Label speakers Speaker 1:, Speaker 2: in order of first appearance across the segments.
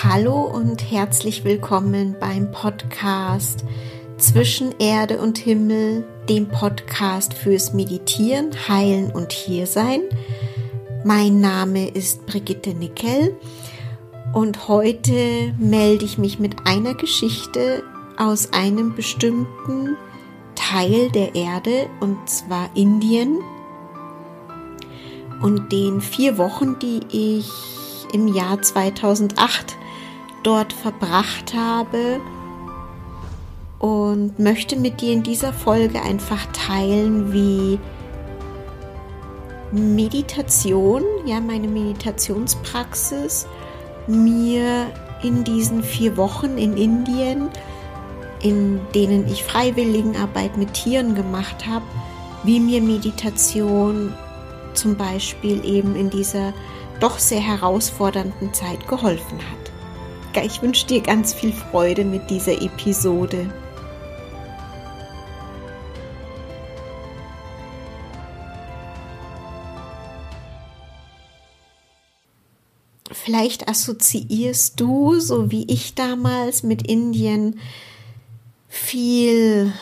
Speaker 1: Hallo und herzlich willkommen beim Podcast Zwischen Erde und Himmel, dem Podcast fürs Meditieren, Heilen und Hiersein. Mein Name ist Brigitte Nickel und heute melde ich mich mit einer Geschichte aus einem bestimmten Teil der Erde und zwar Indien und den vier Wochen, die ich im Jahr 2008 dort verbracht habe und möchte mit dir in dieser Folge einfach teilen, wie Meditation, ja, meine Meditationspraxis mir in diesen vier Wochen in Indien, in denen ich Freiwilligenarbeit mit Tieren gemacht habe, wie mir Meditation zum Beispiel eben in dieser doch sehr herausfordernden Zeit geholfen hat. Ich wünsche dir ganz viel Freude mit dieser Episode. Vielleicht assoziierst du, so wie ich damals mit Indien, viel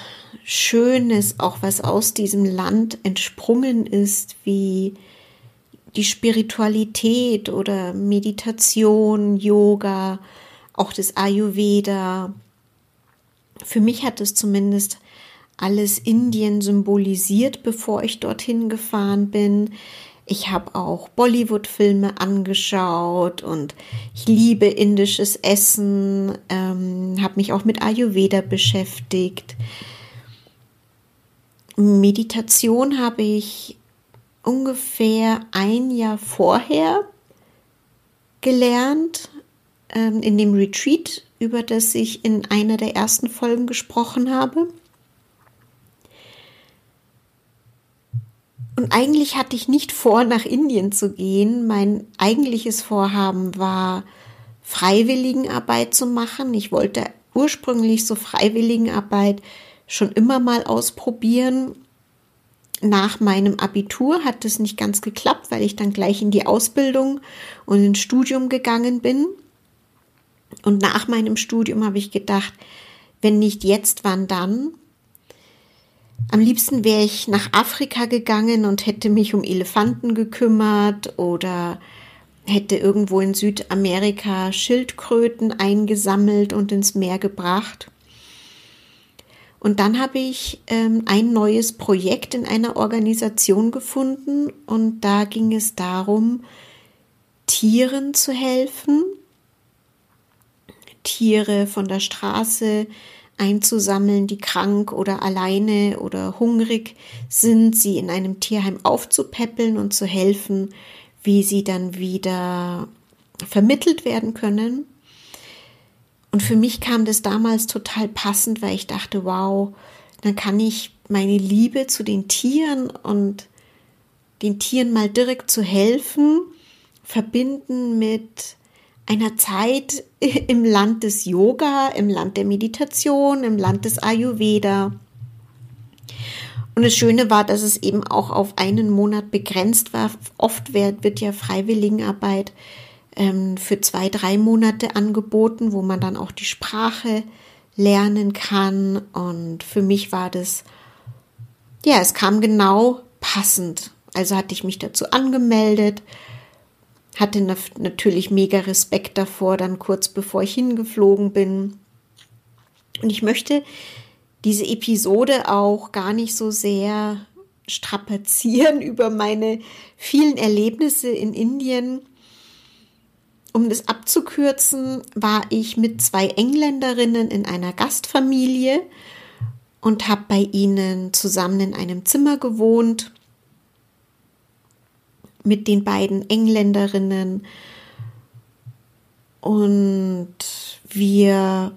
Speaker 1: Schönes, auch was aus diesem Land entsprungen ist, wie die Spiritualität oder Meditation, Yoga, auch das Ayurveda. Für mich hat es zumindest alles Indien symbolisiert, bevor ich dorthin gefahren bin. Ich habe auch Bollywood-Filme angeschaut und ich liebe indisches Essen, ähm, habe mich auch mit Ayurveda beschäftigt. Meditation habe ich ungefähr ein Jahr vorher gelernt, ähm, in dem Retreat, über das ich in einer der ersten Folgen gesprochen habe. Und eigentlich hatte ich nicht vor, nach Indien zu gehen. Mein eigentliches Vorhaben war, Freiwilligenarbeit zu machen. Ich wollte ursprünglich so Freiwilligenarbeit schon immer mal ausprobieren nach meinem Abitur hat es nicht ganz geklappt, weil ich dann gleich in die Ausbildung und ins Studium gegangen bin. Und nach meinem Studium habe ich gedacht, wenn nicht jetzt, wann dann? Am liebsten wäre ich nach Afrika gegangen und hätte mich um Elefanten gekümmert oder hätte irgendwo in Südamerika Schildkröten eingesammelt und ins Meer gebracht. Und dann habe ich ähm, ein neues Projekt in einer Organisation gefunden und da ging es darum, Tieren zu helfen, Tiere von der Straße einzusammeln, die krank oder alleine oder hungrig sind, sie in einem Tierheim aufzupäppeln und zu helfen, wie sie dann wieder vermittelt werden können. Und für mich kam das damals total passend, weil ich dachte, wow, dann kann ich meine Liebe zu den Tieren und den Tieren mal direkt zu helfen, verbinden mit einer Zeit im Land des Yoga, im Land der Meditation, im Land des Ayurveda. Und das Schöne war, dass es eben auch auf einen Monat begrenzt war. Oft wird, ja Freiwilligenarbeit ähm, für zwei, drei Monate angeboten, wo man dann auch die Sprache lernen kann. Und für mich war das, ja, es kam genau passend. Also hatte ich mich dazu angemeldet, hatte natürlich mega Respekt davor, dann kurz bevor ich hingeflogen bin. Und ich möchte diese Episode auch gar nicht so sehr strapazieren über meine vielen Erlebnisse in Indien, um das abzukürzen, war ich mit zwei Engländerinnen in einer Gastfamilie und habe bei ihnen zusammen in einem Zimmer gewohnt mit den beiden Engländerinnen. Und wir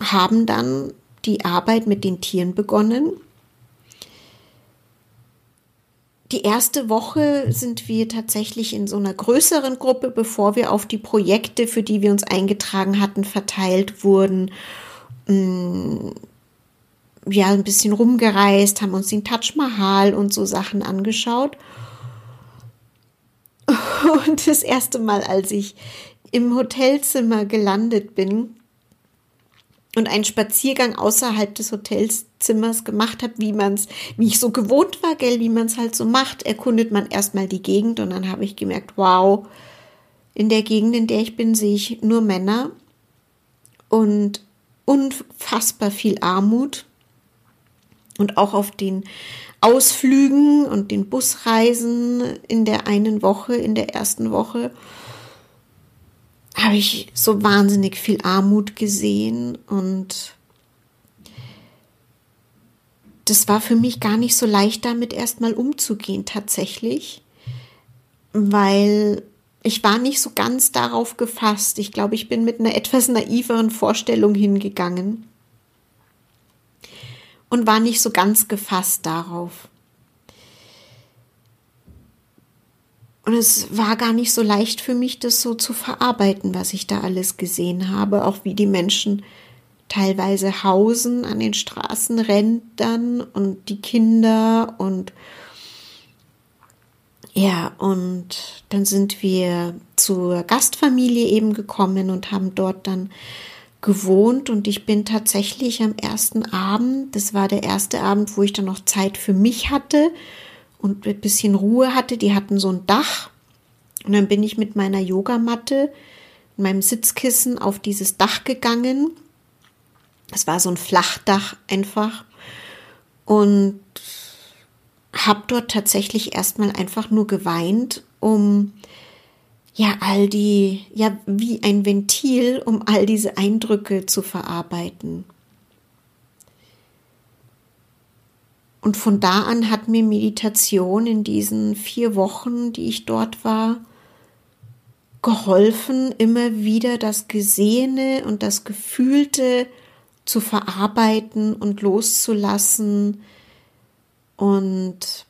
Speaker 1: haben dann die Arbeit mit den Tieren begonnen die erste Woche sind wir tatsächlich in so einer größeren Gruppe, bevor wir auf die Projekte, für die wir uns eingetragen hatten, verteilt wurden. Mm, ja, ein bisschen rumgereist, haben uns den Taj Mahal und so Sachen angeschaut. Und das erste Mal, als ich im Hotelzimmer gelandet bin und einen Spaziergang außerhalb des Hotelzimmers gemacht habe, wie man's, wie ich so gewohnt war, gell, wie man es halt so macht, erkundet man erstmal die Gegend und dann habe ich gemerkt, wow, in der Gegend, in der ich bin, sehe ich nur Männer und unfassbar viel Armut und auch auf den Ausflügen und den Busreisen in der einen Woche, in der ersten Woche habe ich so wahnsinnig viel Armut gesehen und das war für mich gar nicht so leicht, damit erstmal umzugehen tatsächlich, weil ich war nicht so ganz darauf gefasst. Ich glaube, ich bin mit einer etwas naiveren Vorstellung hingegangen und war nicht so ganz gefasst darauf. Und es war gar nicht so leicht für mich, das so zu verarbeiten, was ich da alles gesehen habe, auch wie die Menschen teilweise hausen an den Straßenrändern und die Kinder und ja, und dann sind wir zur Gastfamilie eben gekommen und haben dort dann gewohnt. Und ich bin tatsächlich am ersten Abend, das war der erste Abend, wo ich dann noch Zeit für mich hatte, und ein bisschen Ruhe hatte. Die hatten so ein Dach. Und dann bin ich mit meiner Yogamatte, meinem Sitzkissen auf dieses Dach gegangen. Es war so ein Flachdach einfach. Und habe dort tatsächlich erstmal einfach nur geweint, um ja all die, ja wie ein Ventil, um all diese Eindrücke zu verarbeiten. Und von da an hat mir Meditation in diesen vier Wochen, die ich dort war, geholfen, immer wieder das Gesehene und das Gefühlte zu verarbeiten und loszulassen und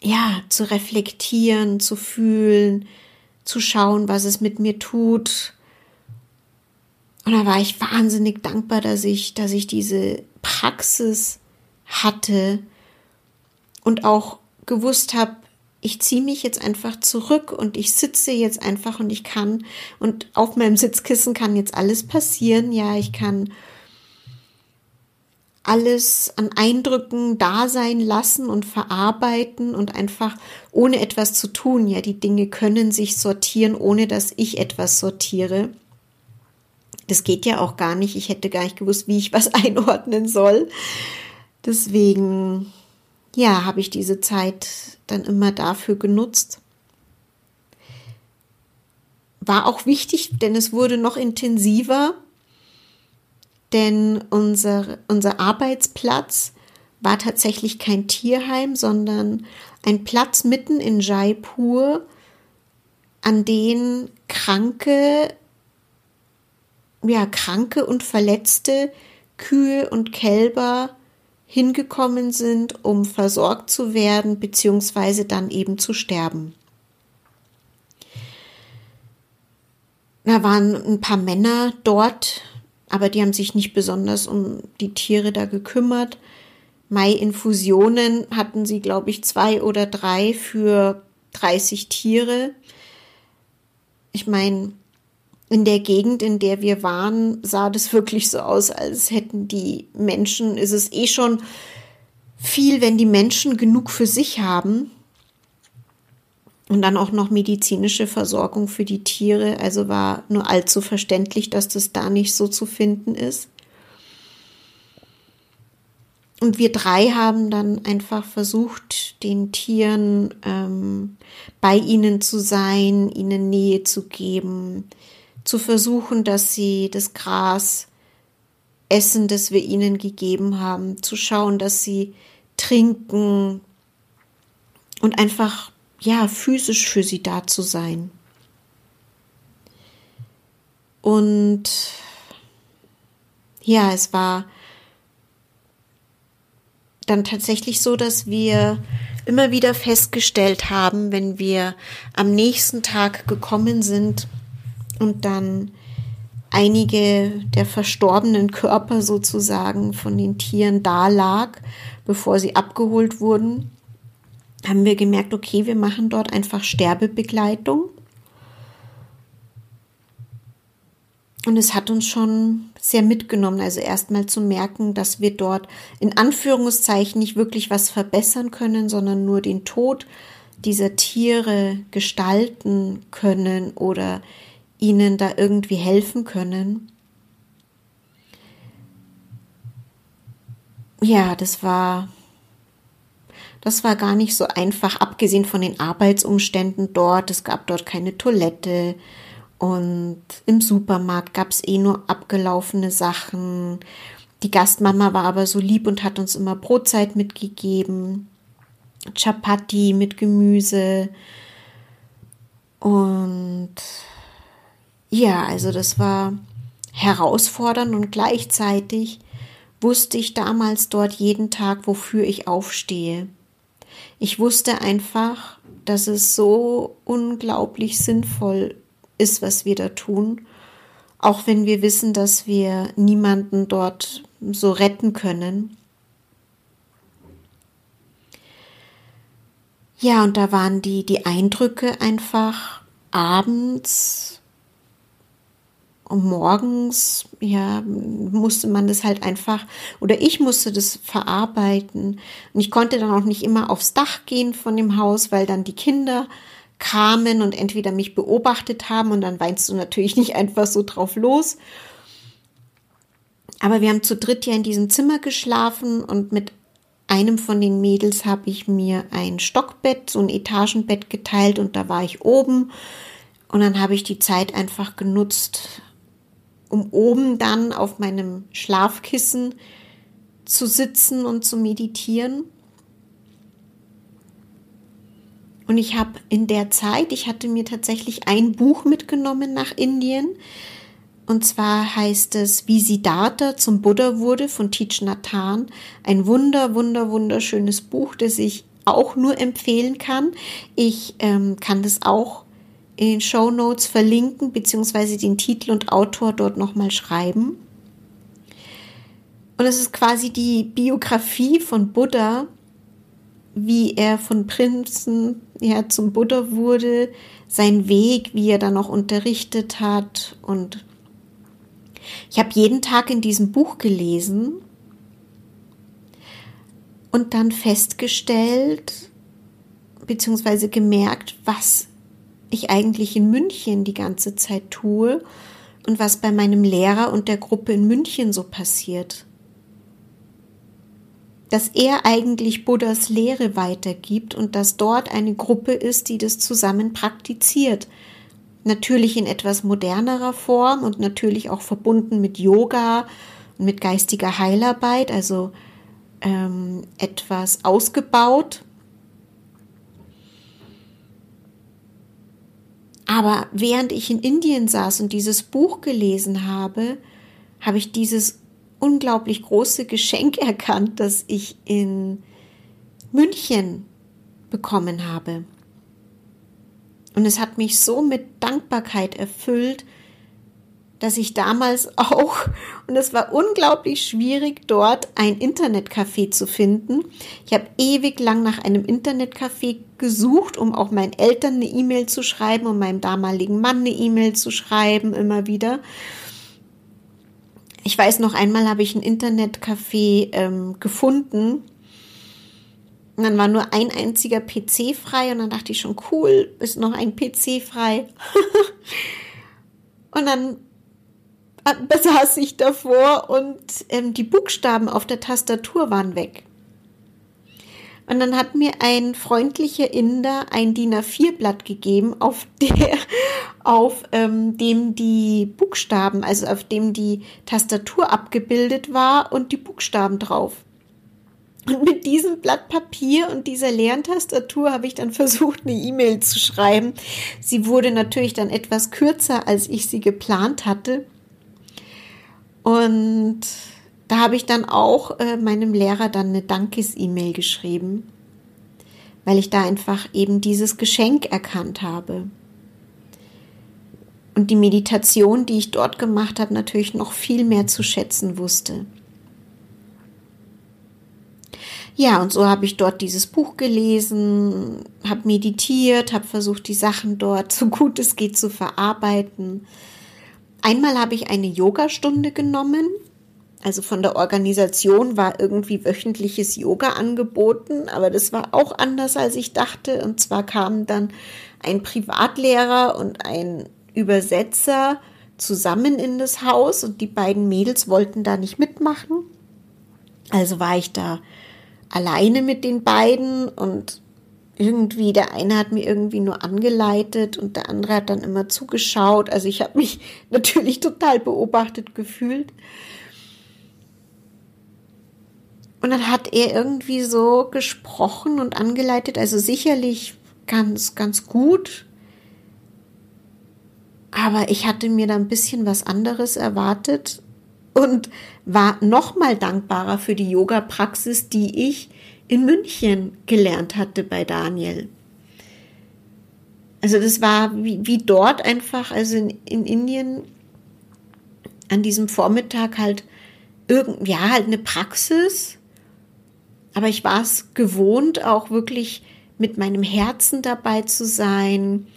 Speaker 1: ja, zu reflektieren, zu fühlen, zu schauen, was es mit mir tut. Und da war ich wahnsinnig dankbar, dass ich, dass ich diese Praxis hatte und auch gewusst habe, ich ziehe mich jetzt einfach zurück und ich sitze jetzt einfach und ich kann und auf meinem Sitzkissen kann jetzt alles passieren. Ja, ich kann alles an Eindrücken da sein lassen und verarbeiten und einfach ohne etwas zu tun. Ja, die Dinge können sich sortieren, ohne dass ich etwas sortiere. Das geht ja auch gar nicht. Ich hätte gar nicht gewusst, wie ich was einordnen soll. Deswegen, ja, habe ich diese Zeit dann immer dafür genutzt. War auch wichtig, denn es wurde noch intensiver, denn unser, unser Arbeitsplatz war tatsächlich kein Tierheim, sondern ein Platz mitten in Jaipur, an den kranke, ja, kranke und verletzte Kühe und Kälber hingekommen sind, um versorgt zu werden, beziehungsweise dann eben zu sterben. Da waren ein paar Männer dort, aber die haben sich nicht besonders um die Tiere da gekümmert. Mai-Infusionen hatten sie, glaube ich, zwei oder drei für 30 Tiere. Ich meine, in der Gegend, in der wir waren, sah das wirklich so aus, als hätten die Menschen, ist es eh schon viel, wenn die Menschen genug für sich haben und dann auch noch medizinische Versorgung für die Tiere. Also war nur allzu verständlich, dass das da nicht so zu finden ist. Und wir drei haben dann einfach versucht, den Tieren ähm, bei ihnen zu sein, ihnen Nähe zu geben, zu versuchen, dass sie das Gras essen, das wir ihnen gegeben haben, zu schauen, dass sie trinken und einfach ja physisch für sie da zu sein. Und ja, es war dann tatsächlich so, dass wir immer wieder festgestellt haben, wenn wir am nächsten Tag gekommen sind, und dann einige der verstorbenen Körper sozusagen von den Tieren da lag, bevor sie abgeholt wurden, haben wir gemerkt, okay, wir machen dort einfach Sterbebegleitung. Und es hat uns schon sehr mitgenommen, also erstmal zu merken, dass wir dort in Anführungszeichen nicht wirklich was verbessern können, sondern nur den Tod dieser Tiere gestalten können oder ihnen da irgendwie helfen können. Ja, das war das war gar nicht so einfach, abgesehen von den Arbeitsumständen dort. Es gab dort keine Toilette und im Supermarkt gab es eh nur abgelaufene Sachen. Die Gastmama war aber so lieb und hat uns immer Brotzeit mitgegeben. Chapati mit Gemüse. Und ja, also das war herausfordernd und gleichzeitig wusste ich damals dort jeden Tag, wofür ich aufstehe. Ich wusste einfach, dass es so unglaublich sinnvoll ist, was wir da tun, auch wenn wir wissen, dass wir niemanden dort so retten können. Ja, und da waren die, die Eindrücke einfach abends und morgens, ja, musste man das halt einfach, oder ich musste das verarbeiten. Und ich konnte dann auch nicht immer aufs Dach gehen von dem Haus, weil dann die Kinder kamen und entweder mich beobachtet haben und dann weinst du natürlich nicht einfach so drauf los. Aber wir haben zu dritt ja in diesem Zimmer geschlafen und mit einem von den Mädels habe ich mir ein Stockbett, so ein Etagenbett geteilt und da war ich oben. Und dann habe ich die Zeit einfach genutzt, um oben dann auf meinem Schlafkissen zu sitzen und zu meditieren. Und ich habe in der Zeit, ich hatte mir tatsächlich ein Buch mitgenommen nach Indien. Und zwar heißt es Wie Siddhartha zum Buddha wurde von Teach Nathan. Ein wunder, wunder, wunderschönes Buch, das ich auch nur empfehlen kann. Ich ähm, kann das auch in den Show Notes verlinken, beziehungsweise den Titel und Autor dort nochmal schreiben. Und es ist quasi die Biografie von Buddha, wie er von Prinzen ja, zum Buddha wurde, sein Weg, wie er dann noch unterrichtet hat. Und ich habe jeden Tag in diesem Buch gelesen und dann festgestellt, beziehungsweise gemerkt, was ich eigentlich in München die ganze Zeit tue und was bei meinem Lehrer und der Gruppe in München so passiert. Dass er eigentlich Buddhas Lehre weitergibt und dass dort eine Gruppe ist, die das zusammen praktiziert. Natürlich in etwas modernerer Form und natürlich auch verbunden mit Yoga und mit geistiger Heilarbeit, also ähm, etwas ausgebaut Aber während ich in Indien saß und dieses Buch gelesen habe, habe ich dieses unglaublich große Geschenk erkannt, das ich in München bekommen habe. Und es hat mich so mit Dankbarkeit erfüllt, dass ich damals auch, und es war unglaublich schwierig, dort ein Internetcafé zu finden. Ich habe ewig lang nach einem Internetcafé gesucht, um auch meinen Eltern eine E-Mail zu schreiben, um meinem damaligen Mann eine E-Mail zu schreiben, immer wieder. Ich weiß noch einmal habe ich ein Internetcafé ähm, gefunden. Und dann war nur ein einziger PC frei und dann dachte ich schon, cool, ist noch ein PC frei. und dann saß ich davor und ähm, die Buchstaben auf der Tastatur waren weg. Und dann hat mir ein freundlicher Inder ein DIN A4-Blatt gegeben, auf, der, auf ähm, dem die Buchstaben, also auf dem die Tastatur abgebildet war und die Buchstaben drauf. Und mit diesem Blatt Papier und dieser leeren Tastatur habe ich dann versucht, eine E-Mail zu schreiben. Sie wurde natürlich dann etwas kürzer, als ich sie geplant hatte. Und da habe ich dann auch äh, meinem Lehrer dann eine Dankes-E-Mail geschrieben, weil ich da einfach eben dieses Geschenk erkannt habe. Und die Meditation, die ich dort gemacht habe, natürlich noch viel mehr zu schätzen wusste. Ja, und so habe ich dort dieses Buch gelesen, habe meditiert, habe versucht, die Sachen dort so gut es geht zu verarbeiten einmal habe ich eine Yogastunde genommen. Also von der Organisation war irgendwie wöchentliches Yoga angeboten, aber das war auch anders, als ich dachte. Und zwar kamen dann ein Privatlehrer und ein Übersetzer zusammen in das Haus und die beiden Mädels wollten da nicht mitmachen. Also war ich da alleine mit den beiden und irgendwie, der eine hat mir irgendwie nur angeleitet und der andere hat dann immer zugeschaut. Also ich habe mich natürlich total beobachtet gefühlt. Und dann hat er irgendwie so gesprochen und angeleitet, also sicherlich ganz, ganz gut. Aber ich hatte mir da ein bisschen was anderes erwartet und war noch mal dankbarer für die Yoga-Praxis, die ich in München gelernt hatte bei Daniel. Also das war wie, wie dort einfach, also in, in Indien an diesem Vormittag halt irgend, ja, halt eine Praxis. Aber ich war es gewohnt, auch wirklich mit meinem Herzen dabei zu sein,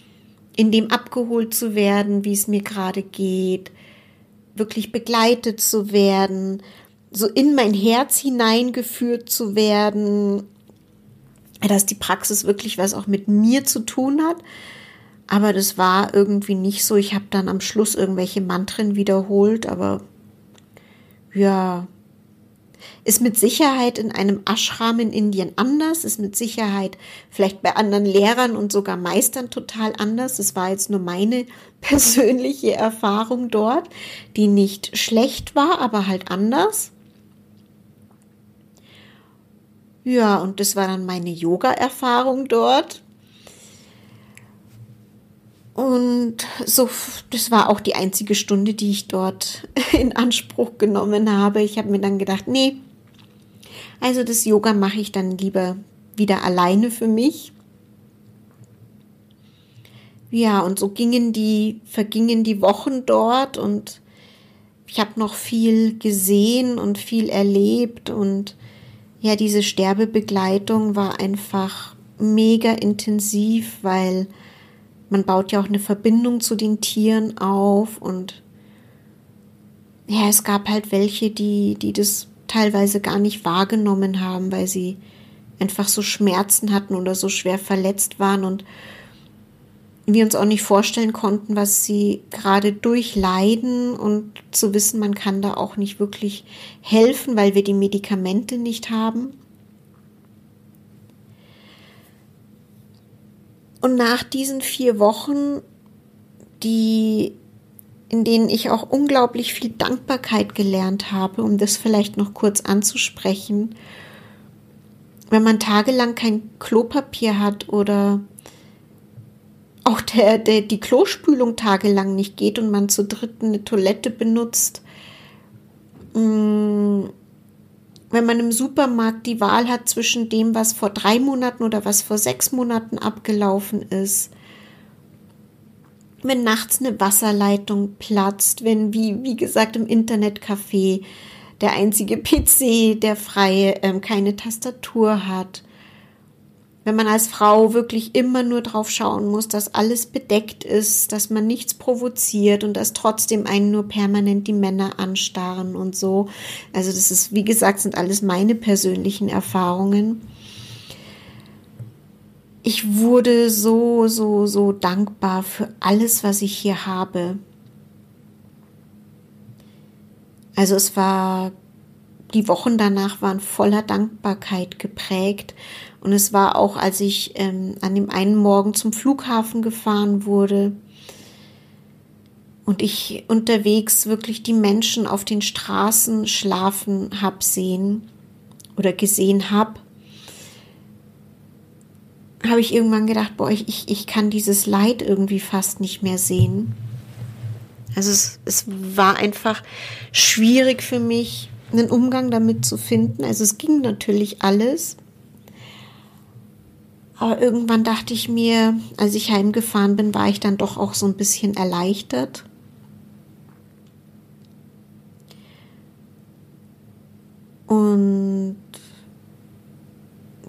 Speaker 1: in dem abgeholt zu werden, wie es mir gerade geht, wirklich begleitet zu werden, so in mein Herz hineingeführt zu werden, dass die Praxis wirklich was auch mit mir zu tun hat. Aber das war irgendwie nicht so. Ich habe dann am Schluss irgendwelche Mantren wiederholt, aber ja, ist mit Sicherheit in einem Ashram in Indien anders, ist mit Sicherheit vielleicht bei anderen Lehrern und sogar Meistern total anders. Das war jetzt nur meine persönliche Erfahrung dort, die nicht schlecht war, aber halt anders. Ja, und das war dann meine Yoga-Erfahrung dort. Und so, das war auch die einzige Stunde, die ich dort in Anspruch genommen habe. Ich habe mir dann gedacht, nee, also das Yoga mache ich dann lieber wieder alleine für mich. Ja, und so gingen die, vergingen die Wochen dort und ich habe noch viel gesehen und viel erlebt und ja, diese Sterbebegleitung war einfach mega intensiv, weil man baut ja auch eine Verbindung zu den Tieren auf und ja, es gab halt welche, die, die das teilweise gar nicht wahrgenommen haben, weil sie einfach so Schmerzen hatten oder so schwer verletzt waren und wir uns auch nicht vorstellen konnten, was sie gerade durchleiden und zu wissen, man kann da auch nicht wirklich helfen, weil wir die Medikamente nicht haben. Und nach diesen vier Wochen, die, in denen ich auch unglaublich viel Dankbarkeit gelernt habe, um das vielleicht noch kurz anzusprechen, wenn man tagelang kein Klopapier hat oder auch der, der, die Klospülung tagelang nicht geht und man zu dritt eine Toilette benutzt. Mm, wenn man im Supermarkt die Wahl hat zwischen dem, was vor drei Monaten oder was vor sechs Monaten abgelaufen ist. Wenn nachts eine Wasserleitung platzt, wenn, wie, wie gesagt, im Internetcafé der einzige PC, der freie, ähm, keine Tastatur hat wenn man als Frau wirklich immer nur drauf schauen muss, dass alles bedeckt ist, dass man nichts provoziert und dass trotzdem einen nur permanent die Männer anstarren und so. Also das ist, wie gesagt, sind alles meine persönlichen Erfahrungen. Ich wurde so, so, so dankbar für alles, was ich hier habe. Also es war, die Wochen danach waren voller Dankbarkeit geprägt und es war auch, als ich ähm, an dem einen Morgen zum Flughafen gefahren wurde und ich unterwegs wirklich die Menschen auf den Straßen schlafen hab sehen oder gesehen hab, habe ich irgendwann gedacht, boah, ich, ich kann dieses Leid irgendwie fast nicht mehr sehen. Also es, es war einfach schwierig für mich, einen Umgang damit zu finden. Also es ging natürlich alles, aber irgendwann dachte ich mir, als ich heimgefahren bin, war ich dann doch auch so ein bisschen erleichtert. Und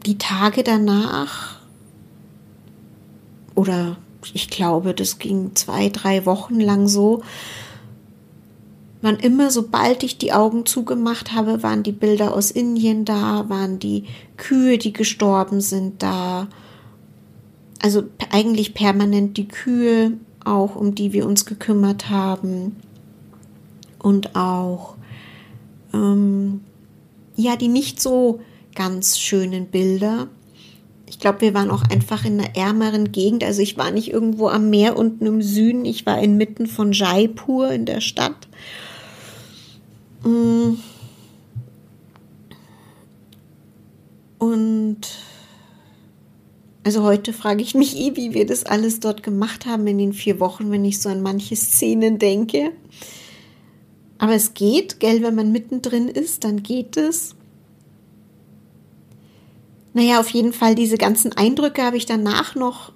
Speaker 1: die Tage danach, oder ich glaube, das ging zwei, drei Wochen lang so, wann immer, sobald ich die Augen zugemacht habe, waren die Bilder aus Indien da, waren die Kühe, die gestorben sind da. Also eigentlich permanent die Kühe, auch um die wir uns gekümmert haben. Und auch, ähm, ja, die nicht so ganz schönen Bilder. Ich glaube, wir waren auch einfach in einer ärmeren Gegend. Also ich war nicht irgendwo am Meer unten im Süden. Ich war inmitten von Jaipur in der Stadt. Mm. Und also heute frage ich mich eh, wie wir das alles dort gemacht haben in den vier Wochen, wenn ich so an manche Szenen denke. Aber es geht, gell, wenn man mittendrin ist, dann geht es. Naja, auf jeden Fall, diese ganzen Eindrücke habe ich danach noch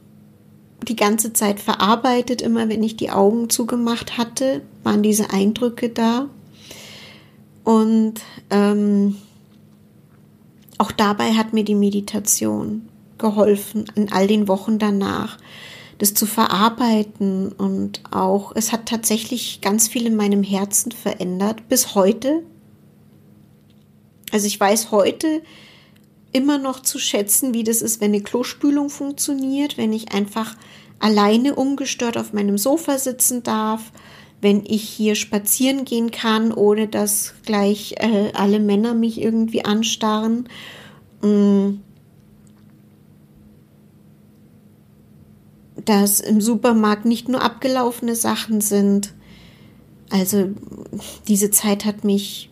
Speaker 1: die ganze Zeit verarbeitet. Immer wenn ich die Augen zugemacht hatte, waren diese Eindrücke da. Und ähm, auch dabei hat mir die Meditation geholfen, in all den Wochen danach, das zu verarbeiten. Und auch, es hat tatsächlich ganz viel in meinem Herzen verändert, bis heute. Also ich weiß heute immer noch zu schätzen, wie das ist, wenn eine Klospülung funktioniert, wenn ich einfach alleine ungestört auf meinem Sofa sitzen darf wenn ich hier spazieren gehen kann, ohne dass gleich äh, alle Männer mich irgendwie anstarren. Mm. Dass im Supermarkt nicht nur abgelaufene Sachen sind. Also diese Zeit hat mich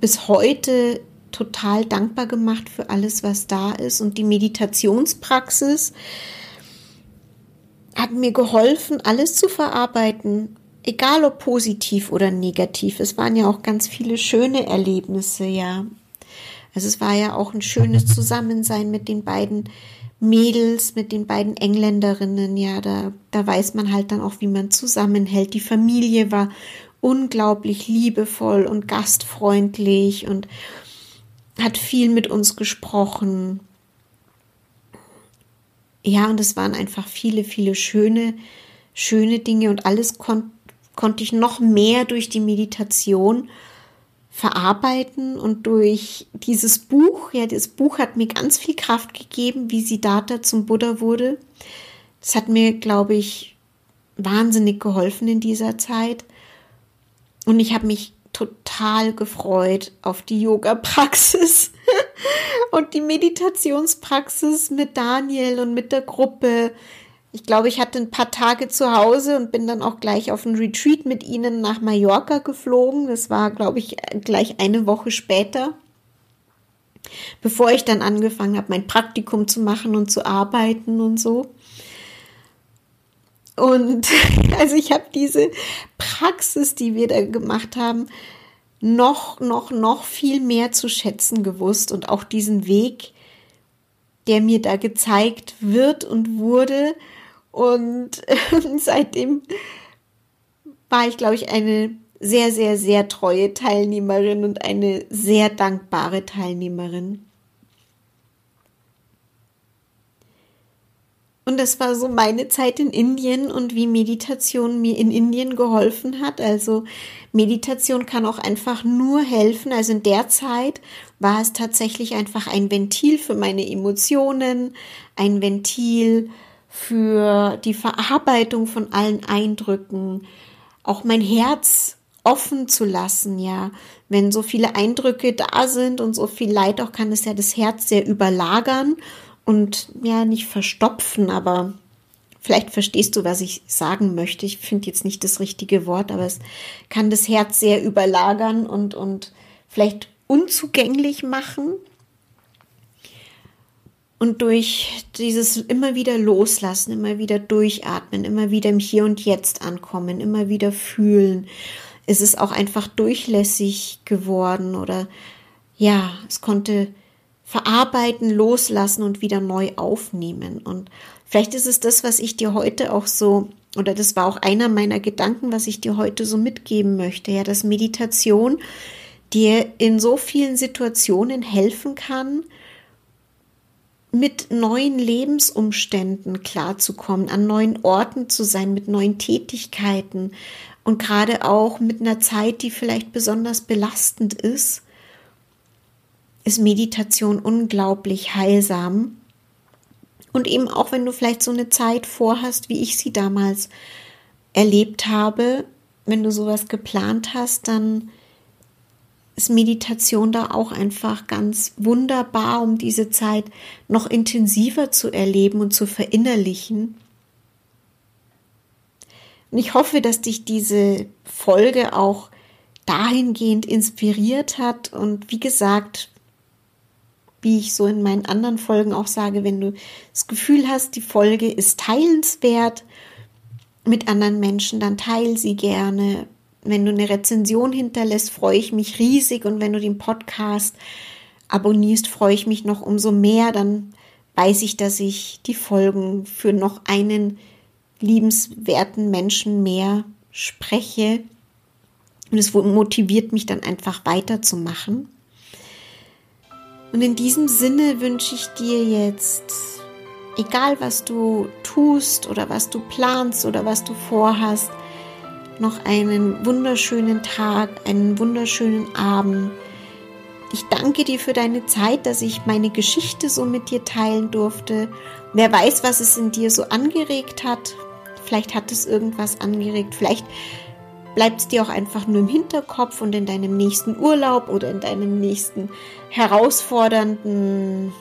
Speaker 1: bis heute total dankbar gemacht für alles, was da ist. Und die Meditationspraxis hat mir geholfen, alles zu verarbeiten, egal ob positiv oder negativ, es waren ja auch ganz viele schöne Erlebnisse, ja. Also es war ja auch ein schönes Zusammensein mit den beiden Mädels, mit den beiden Engländerinnen, ja, da, da weiß man halt dann auch, wie man zusammenhält. Die Familie war unglaublich liebevoll und gastfreundlich und hat viel mit uns gesprochen. Ja, und es waren einfach viele, viele schöne, schöne Dinge und alles konnte konnte ich noch mehr durch die Meditation verarbeiten und durch dieses Buch, ja, das Buch hat mir ganz viel Kraft gegeben, wie Siddhartha zum Buddha wurde. Das hat mir, glaube ich, wahnsinnig geholfen in dieser Zeit. Und ich habe mich total gefreut auf die Yoga-Praxis und die Meditationspraxis mit Daniel und mit der Gruppe ich glaube, ich hatte ein paar Tage zu Hause und bin dann auch gleich auf ein Retreat mit ihnen nach Mallorca geflogen. Das war, glaube ich, gleich eine Woche später, bevor ich dann angefangen habe, mein Praktikum zu machen und zu arbeiten und so. Und also ich habe diese Praxis, die wir da gemacht haben, noch, noch, noch viel mehr zu schätzen gewusst und auch diesen Weg, der mir da gezeigt wird und wurde, und seitdem war ich, glaube ich, eine sehr, sehr, sehr treue Teilnehmerin und eine sehr dankbare Teilnehmerin. Und das war so meine Zeit in Indien und wie Meditation mir in Indien geholfen hat. Also Meditation kann auch einfach nur helfen. Also in der Zeit war es tatsächlich einfach ein Ventil für meine Emotionen, ein Ventil für die Verarbeitung von allen Eindrücken, auch mein Herz offen zu lassen, ja. Wenn so viele Eindrücke da sind und so viel Leid auch, kann es ja das Herz sehr überlagern und ja, nicht verstopfen, aber vielleicht verstehst du, was ich sagen möchte. Ich finde jetzt nicht das richtige Wort, aber es kann das Herz sehr überlagern und, und vielleicht unzugänglich machen. Und durch dieses immer wieder loslassen, immer wieder durchatmen, immer wieder im Hier und Jetzt ankommen, immer wieder fühlen, ist es auch einfach durchlässig geworden oder ja, es konnte verarbeiten, loslassen und wieder neu aufnehmen. Und vielleicht ist es das, was ich dir heute auch so, oder das war auch einer meiner Gedanken, was ich dir heute so mitgeben möchte, ja, dass Meditation dir in so vielen Situationen helfen kann, mit neuen Lebensumständen klarzukommen, an neuen Orten zu sein, mit neuen Tätigkeiten und gerade auch mit einer Zeit, die vielleicht besonders belastend ist, ist Meditation unglaublich heilsam. Und eben auch wenn du vielleicht so eine Zeit vorhast, wie ich sie damals erlebt habe, wenn du sowas geplant hast, dann ist Meditation da auch einfach ganz wunderbar, um diese Zeit noch intensiver zu erleben und zu verinnerlichen. Und ich hoffe, dass dich diese Folge auch dahingehend inspiriert hat. Und wie gesagt, wie ich so in meinen anderen Folgen auch sage, wenn du das Gefühl hast, die Folge ist teilenswert mit anderen Menschen, dann teil sie gerne wenn du eine Rezension hinterlässt, freue ich mich riesig. Und wenn du den Podcast abonnierst, freue ich mich noch umso mehr. Dann weiß ich, dass ich die Folgen für noch einen liebenswerten Menschen mehr spreche. Und es motiviert mich dann einfach weiterzumachen. Und in diesem Sinne wünsche ich dir jetzt, egal was du tust oder was du planst oder was du vorhast, noch einen wunderschönen Tag, einen wunderschönen Abend. Ich danke dir für deine Zeit, dass ich meine Geschichte so mit dir teilen durfte. Wer weiß, was es in dir so angeregt hat. Vielleicht hat es irgendwas angeregt. Vielleicht bleibt es dir auch einfach nur im Hinterkopf und in deinem nächsten Urlaub oder in deinem nächsten herausfordernden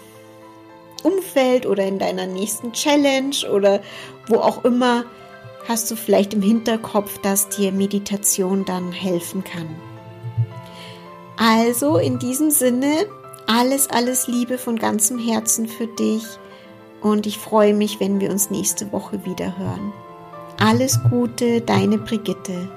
Speaker 1: Umfeld oder in deiner nächsten Challenge oder wo auch immer hast du vielleicht im Hinterkopf, dass dir Meditation dann helfen kann. Also in diesem Sinne, alles, alles Liebe von ganzem Herzen für dich und ich freue mich, wenn wir uns nächste Woche wieder hören. Alles Gute, deine Brigitte.